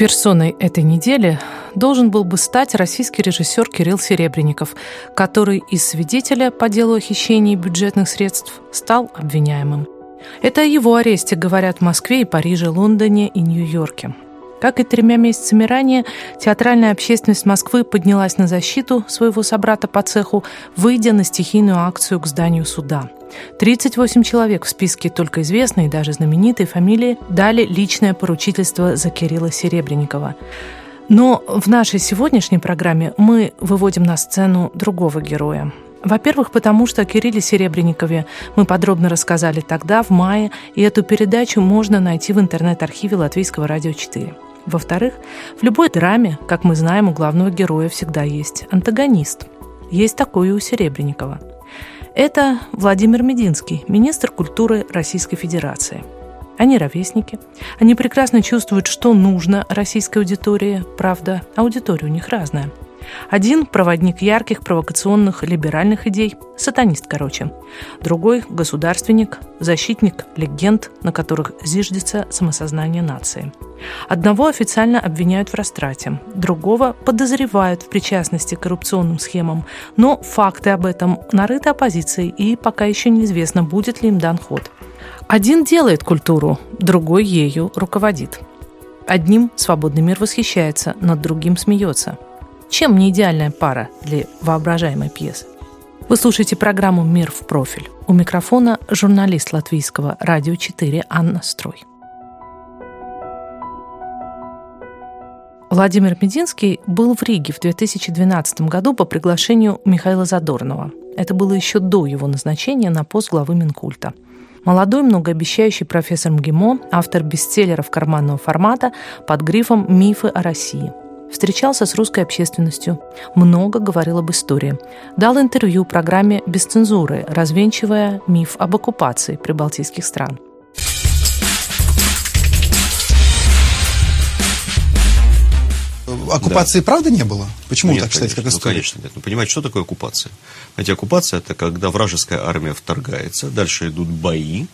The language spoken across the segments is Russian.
Персоной этой недели должен был бы стать российский режиссер Кирилл Серебренников, который из свидетеля по делу о хищении бюджетных средств стал обвиняемым. Это о его аресте говорят в Москве и Париже, Лондоне и Нью-Йорке. Как и тремя месяцами ранее, театральная общественность Москвы поднялась на защиту своего собрата по цеху, выйдя на стихийную акцию к зданию суда. 38 человек в списке только известные и даже знаменитые фамилии дали личное поручительство за Кирилла Серебренникова. Но в нашей сегодняшней программе мы выводим на сцену другого героя. Во-первых, потому что о Кирилле Серебренникове мы подробно рассказали тогда, в мае, и эту передачу можно найти в интернет-архиве Латвийского радио 4. Во-вторых, в любой драме, как мы знаем, у главного героя всегда есть антагонист. Есть такой и у Серебренникова. Это Владимир Мединский, министр культуры Российской Федерации. Они ровесники. Они прекрасно чувствуют, что нужно российской аудитории. Правда, аудитория у них разная – один – проводник ярких, провокационных, либеральных идей, сатанист, короче. Другой – государственник, защитник легенд, на которых зиждется самосознание нации. Одного официально обвиняют в растрате, другого подозревают в причастности к коррупционным схемам, но факты об этом нарыты оппозицией, и пока еще неизвестно, будет ли им дан ход. Один делает культуру, другой ею руководит. Одним свободный мир восхищается, над другим смеется – чем не идеальная пара для воображаемой пьесы? Вы слушаете программу «Мир в профиль». У микрофона журналист латвийского «Радио 4» Анна Строй. Владимир Мединский был в Риге в 2012 году по приглашению Михаила Задорнова. Это было еще до его назначения на пост главы Минкульта. Молодой, многообещающий профессор МГИМО, автор бестселлеров карманного формата под грифом «Мифы о России», встречался с русской общественностью, много говорил об истории. Дал интервью программе «Без цензуры», развенчивая миф об оккупации прибалтийских стран. Оккупации да. правда не было? Почему нет, так считаете, как ну, история? Ну, конечно, нет. Ну, понимаете, что такое оккупация? Знаете, оккупация – это когда вражеская армия вторгается, дальше идут бои,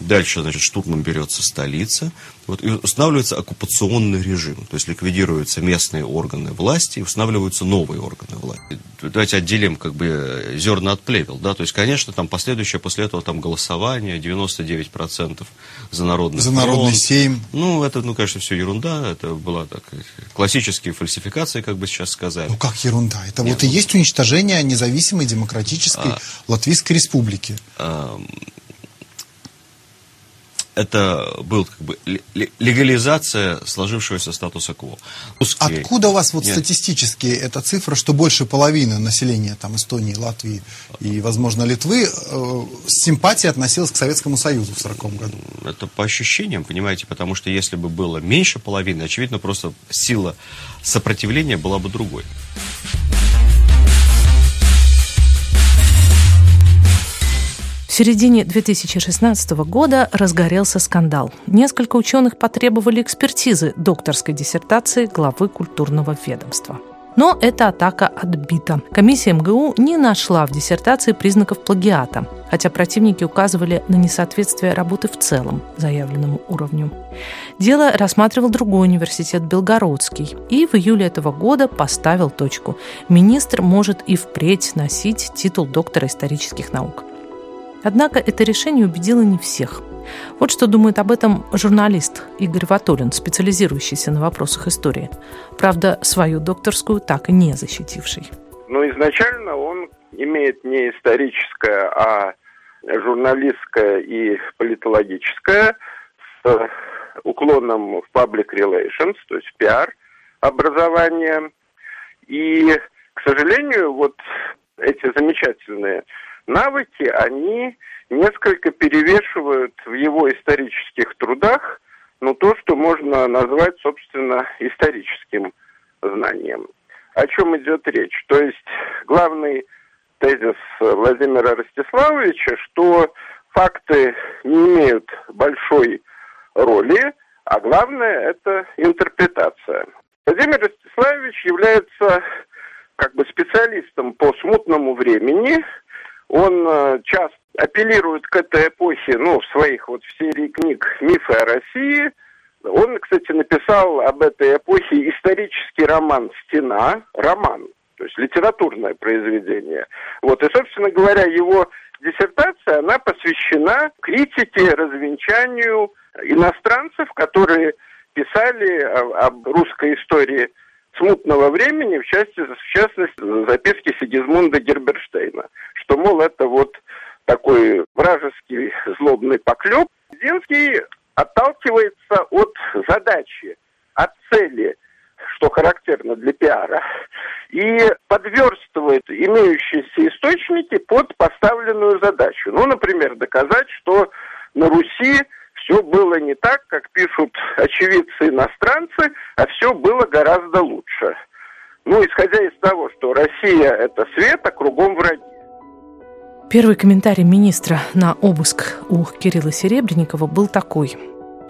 Дальше, значит, штурмом берется столица, вот, и устанавливается оккупационный режим, то есть ликвидируются местные органы власти и устанавливаются новые органы власти. Давайте отделим как бы зерна от плевел, да, то есть, конечно, там последующее после этого там голосование, 99% за народный За фронт. народный сейм. Ну, это, ну, конечно, все ерунда, это была так, классические фальсификации, как бы сейчас сказали. Ну, как ерунда? Это Нет, вот и ну, есть уничтожение независимой демократической а, Латвийской республики. А, это был как бы легализация сложившегося статуса кво. Русские... Откуда у вас вот Нет. статистически эта цифра, что больше половины населения там Эстонии, Латвии и, возможно, Литвы э, с симпатией относилась к Советскому Союзу в 1940 году? Это по ощущениям, понимаете, потому что если бы было меньше половины, очевидно, просто сила сопротивления была бы другой. Середине 2016 года разгорелся скандал. Несколько ученых потребовали экспертизы докторской диссертации главы культурного ведомства. Но эта атака отбита. Комиссия МГУ не нашла в диссертации признаков плагиата, хотя противники указывали на несоответствие работы в целом заявленному уровню. Дело рассматривал другой университет Белгородский и в июле этого года поставил точку. Министр может и впредь носить титул доктора исторических наук. Однако это решение убедило не всех. Вот что думает об этом журналист Игорь Ватулин, специализирующийся на вопросах истории. Правда, свою докторскую так и не защитивший. Ну, изначально он имеет не историческое, а журналистское и политологическое с уклоном в public relations, то есть пиар образование. И, к сожалению, вот эти замечательные навыки, они несколько перевешивают в его исторических трудах ну, то, что можно назвать, собственно, историческим знанием. О чем идет речь? То есть главный тезис Владимира Ростиславовича, что факты не имеют большой роли, а главное – это интерпретация. Владимир Ростиславович является как бы специалистом по смутному времени. Он э, часто апеллирует к этой эпохе, ну, в своих вот в серии книг «Мифы о России». Он, кстати, написал об этой эпохе исторический роман «Стена», роман, то есть литературное произведение. Вот, и, собственно говоря, его диссертация, она посвящена критике, развенчанию иностранцев, которые писали об русской истории смутного времени, в, части, в частности, записки Сигизмунда Герберштейна, что, мол, это вот такой вражеский злобный поклеп. Зинский отталкивается от задачи, от цели, что характерно для пиара, и подверстывает имеющиеся источники под поставленную задачу. Ну, например, доказать, что на Руси все было не так, как пишут очевидцы иностранцы, а все было гораздо лучше. Ну, исходя из того, что Россия – это свет, а кругом враги. Первый комментарий министра на обыск у Кирилла Серебренникова был такой.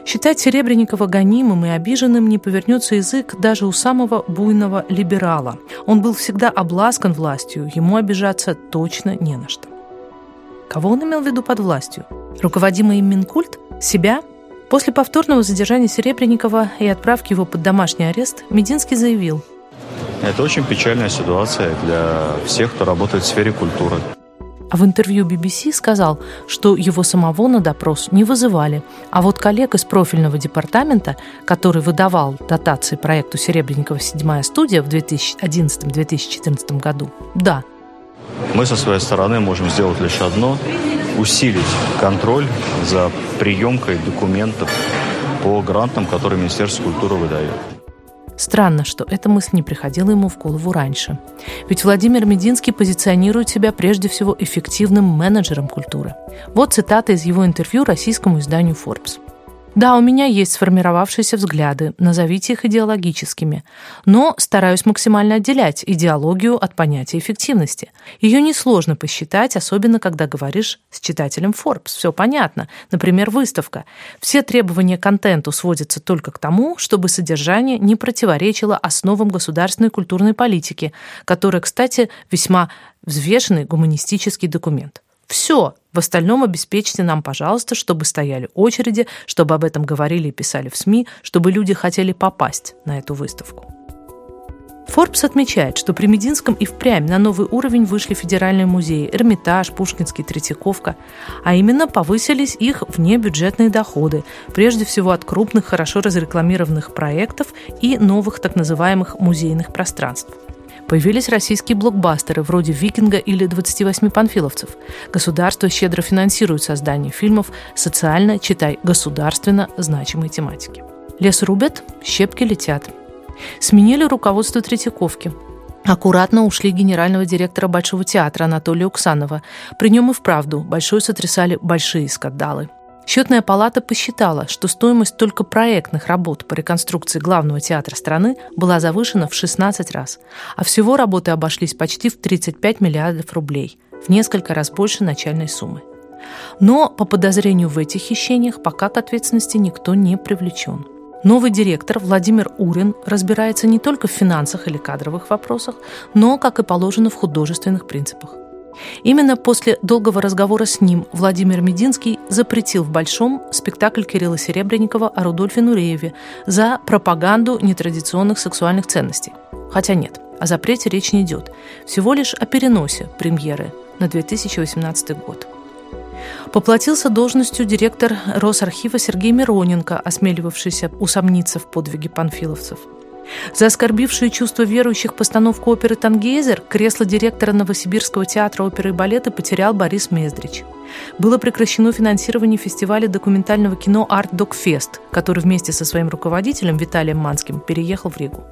Считать Серебренникова гонимым и обиженным не повернется язык даже у самого буйного либерала. Он был всегда обласкан властью, ему обижаться точно не на что. Кого он имел в виду под властью? Руководимый им Минкульт? Себя? После повторного задержания Серебренникова и отправки его под домашний арест Мединский заявил. Это очень печальная ситуация для всех, кто работает в сфере культуры. А в интервью BBC сказал, что его самого на допрос не вызывали, а вот коллег из профильного департамента, который выдавал дотации проекту Серебренникова «Седьмая студия» в 2011-2014 году, да. Мы со своей стороны можем сделать лишь одно усилить контроль за приемкой документов по грантам, которые Министерство культуры выдает. Странно, что эта мысль не приходила ему в голову раньше. Ведь Владимир Мединский позиционирует себя прежде всего эффективным менеджером культуры. Вот цитата из его интервью российскому изданию Forbes. Да, у меня есть сформировавшиеся взгляды, назовите их идеологическими, но стараюсь максимально отделять идеологию от понятия эффективности. Ее несложно посчитать, особенно когда говоришь с читателем Forbes. Все понятно. Например, выставка. Все требования к контенту сводятся только к тому, чтобы содержание не противоречило основам государственной культурной политики, которая, кстати, весьма взвешенный гуманистический документ. Все. В остальном обеспечьте нам, пожалуйста, чтобы стояли очереди, чтобы об этом говорили и писали в СМИ, чтобы люди хотели попасть на эту выставку. Forbes отмечает, что при Мединском и впрямь на новый уровень вышли федеральные музеи Эрмитаж, Пушкинский, Третьяковка, а именно повысились их внебюджетные доходы, прежде всего от крупных, хорошо разрекламированных проектов и новых так называемых музейных пространств – Появились российские блокбастеры вроде «Викинга» или «28 панфиловцев». Государство щедро финансирует создание фильмов социально, читай, государственно значимой тематики. Лес рубят, щепки летят. Сменили руководство Третьяковки. Аккуратно ушли генерального директора Большого театра Анатолия Уксанова. При нем и вправду большой сотрясали большие скандалы. Счетная палата посчитала, что стоимость только проектных работ по реконструкции главного театра страны была завышена в 16 раз, а всего работы обошлись почти в 35 миллиардов рублей, в несколько раз больше начальной суммы. Но по подозрению в этих хищениях пока к ответственности никто не привлечен. Новый директор Владимир Урин разбирается не только в финансах или кадровых вопросах, но, как и положено, в художественных принципах. Именно после долгого разговора с ним Владимир Мединский запретил в Большом спектакль Кирилла Серебренникова о Рудольфе Нурееве за пропаганду нетрадиционных сексуальных ценностей. Хотя нет, о запрете речь не идет. Всего лишь о переносе премьеры на 2018 год. Поплатился должностью директор Росархива Сергей Мироненко, осмеливавшийся усомниться в подвиге панфиловцев – за оскорбившие чувства верующих постановку оперы «Тангейзер» кресло директора Новосибирского театра оперы и балета потерял Борис Мездрич. Было прекращено финансирование фестиваля документального кино «Арт Докфест», который вместе со своим руководителем Виталием Манским переехал в Ригу.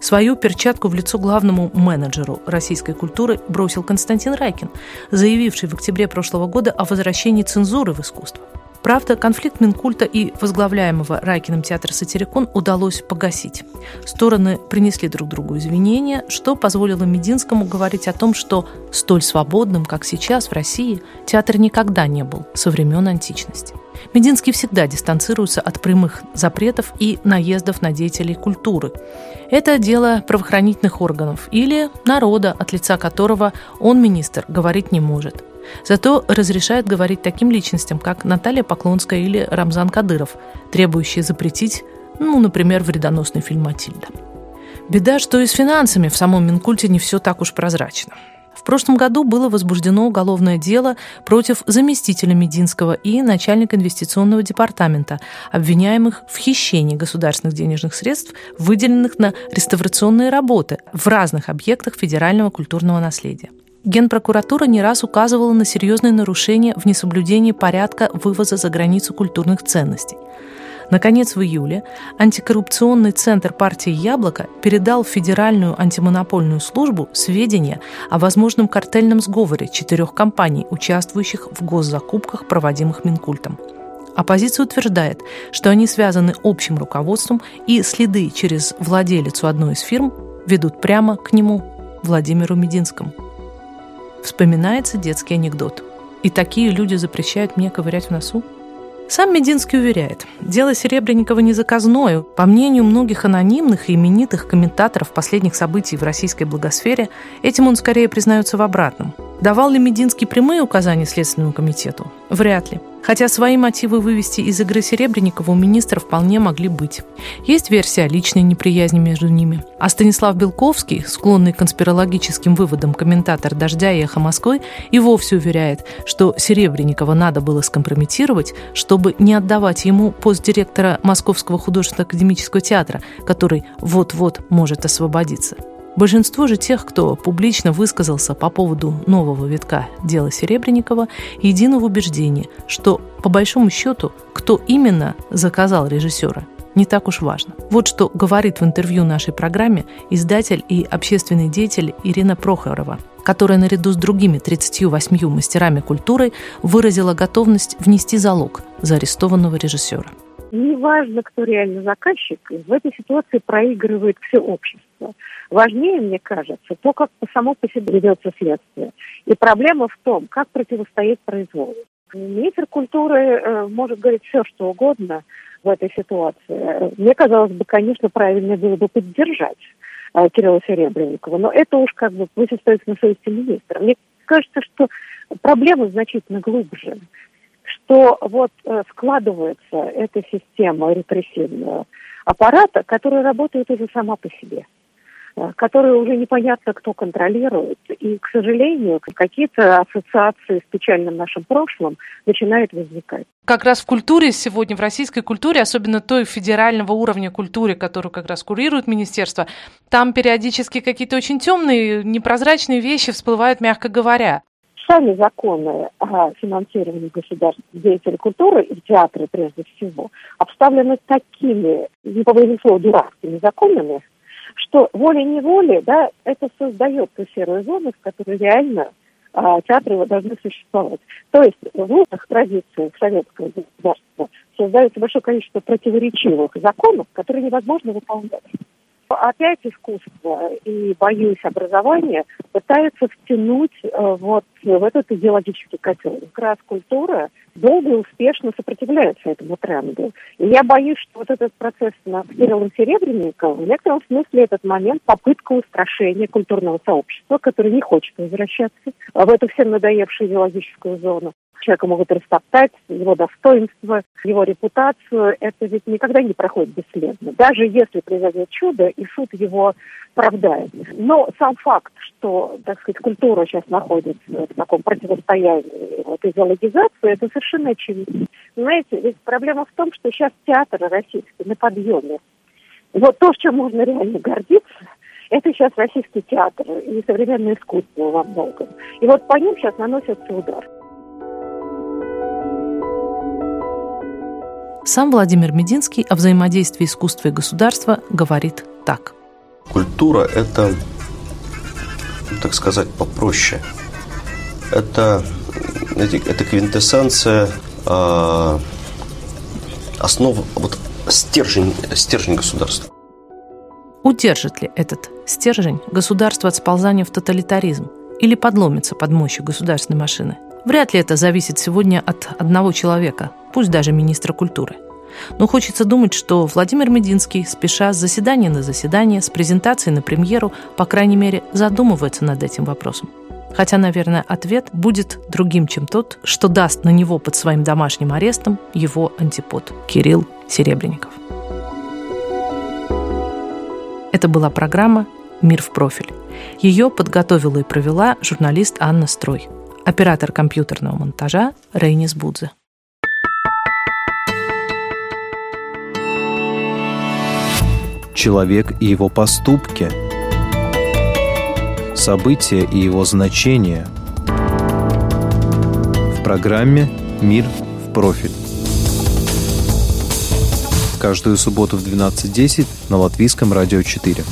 Свою перчатку в лицо главному менеджеру российской культуры бросил Константин Райкин, заявивший в октябре прошлого года о возвращении цензуры в искусство. Правда, конфликт Минкульта и возглавляемого Райкиным театра «Сатирикон» удалось погасить. Стороны принесли друг другу извинения, что позволило Мединскому говорить о том, что столь свободным, как сейчас в России, театр никогда не был со времен античности. Мединский всегда дистанцируется от прямых запретов и наездов на деятелей культуры. Это дело правоохранительных органов или народа, от лица которого он, министр, говорить не может. Зато разрешает говорить таким личностям, как Наталья Поклонская или Рамзан Кадыров, требующие запретить, ну, например, вредоносный фильм «Матильда». Беда, что и с финансами в самом Минкульте не все так уж прозрачно. В прошлом году было возбуждено уголовное дело против заместителя Мединского и начальника инвестиционного департамента, обвиняемых в хищении государственных денежных средств, выделенных на реставрационные работы в разных объектах федерального культурного наследия. Генпрокуратура не раз указывала на серьезные нарушения в несоблюдении порядка вывоза за границу культурных ценностей. Наконец, в июле антикоррупционный центр партии «Яблоко» передал в Федеральную антимонопольную службу сведения о возможном картельном сговоре четырех компаний, участвующих в госзакупках, проводимых Минкультом. Оппозиция утверждает, что они связаны общим руководством и следы через владелицу одной из фирм ведут прямо к нему, Владимиру Мединскому. Вспоминается детский анекдот. И такие люди запрещают мне ковырять в носу? Сам Мединский уверяет, дело Серебренникова не заказное. По мнению многих анонимных и именитых комментаторов последних событий в российской благосфере, этим он скорее признается в обратном. Давал ли Мединский прямые указания Следственному комитету? Вряд ли. Хотя свои мотивы вывести из игры Серебренникова у министра вполне могли быть. Есть версия личной неприязни между ними. А Станислав Белковский, склонный к конспирологическим выводам комментатор «Дождя» и «Эхо Москвы», и вовсе уверяет, что Серебренникова надо было скомпрометировать, чтобы не отдавать ему пост директора Московского художественно-академического театра, который вот-вот может освободиться. Большинство же тех, кто публично высказался по поводу нового витка дела Серебренникова, едино в убеждении, что, по большому счету, кто именно заказал режиссера, не так уж важно. Вот что говорит в интервью нашей программе издатель и общественный деятель Ирина Прохорова, которая наряду с другими 38 мастерами культуры выразила готовность внести залог за арестованного режиссера. Неважно, кто реально заказчик, в этой ситуации проигрывает все общество. Важнее, мне кажется, то, как само по себе ведется следствие. И проблема в том, как противостоять произволу. Министр культуры э, может говорить все, что угодно в этой ситуации. Мне казалось бы, конечно, правильно было бы поддержать э, Кирилла Серебренникова, но это уж как бы пусть остается на совести министра. Мне кажется, что проблема значительно глубже что вот э, складывается эта система репрессивного аппарата, которая работает уже сама по себе э, которую уже непонятно, кто контролирует. И, к сожалению, какие-то ассоциации с печальным нашим прошлым начинают возникать. Как раз в культуре сегодня, в российской культуре, особенно той федерального уровня культуры, которую как раз курирует министерство, там периодически какие-то очень темные, непрозрачные вещи всплывают, мягко говоря сами законы о финансировании государственных деятелей культуры и театры прежде всего обставлены такими, не побоюсь слова, дурацкими законами, что волей-неволей, да, это создает ту серую зону, в которой реально а, театры должны существовать. То есть в лучших традициях советского государства создается большое количество противоречивых законов, которые невозможно выполнять. Опять искусство и, боюсь, образование пытаются втянуть э, вот в этот идеологический котел. Как раз культура долго и успешно сопротивляется этому тренду. И я боюсь, что вот этот процесс с Кириллом Серебренниковым в некотором смысле этот момент попытка устрашения культурного сообщества, которое не хочет возвращаться в эту всем надоевшую идеологическую зону человека могут растоптать, его достоинство, его репутацию. Это ведь никогда не проходит бесследно. Даже если произойдет чудо, и суд его оправдает. Но сам факт, что, так сказать, культура сейчас находится в таком противостоянии вот, идеологизации, это совершенно очевидно. Знаете, ведь проблема в том, что сейчас театр российский на подъеме. Вот то, чем можно реально гордиться, это сейчас российский театр и современное искусство во многом. И вот по ним сейчас наносится удар. Сам Владимир Мединский о взаимодействии искусства и государства говорит так. Культура – это, так сказать, попроще. Это, это квинтэссенция э, основ, вот стержень, стержень государства. Удержит ли этот стержень государство от сползания в тоталитаризм или подломится под мощью государственной машины? Вряд ли это зависит сегодня от одного человека, пусть даже министра культуры. Но хочется думать, что Владимир Мединский, спеша с заседания на заседание, с презентацией на премьеру, по крайней мере, задумывается над этим вопросом. Хотя, наверное, ответ будет другим, чем тот, что даст на него под своим домашним арестом его антипод Кирилл Серебренников. Это была программа «Мир в профиль». Ее подготовила и провела журналист Анна Строй, оператор компьютерного монтажа Рейнис Будзе. Человек и его поступки – события и его значение в программе «Мир в профиль». Каждую субботу в 12.10 на Латвийском радио 4.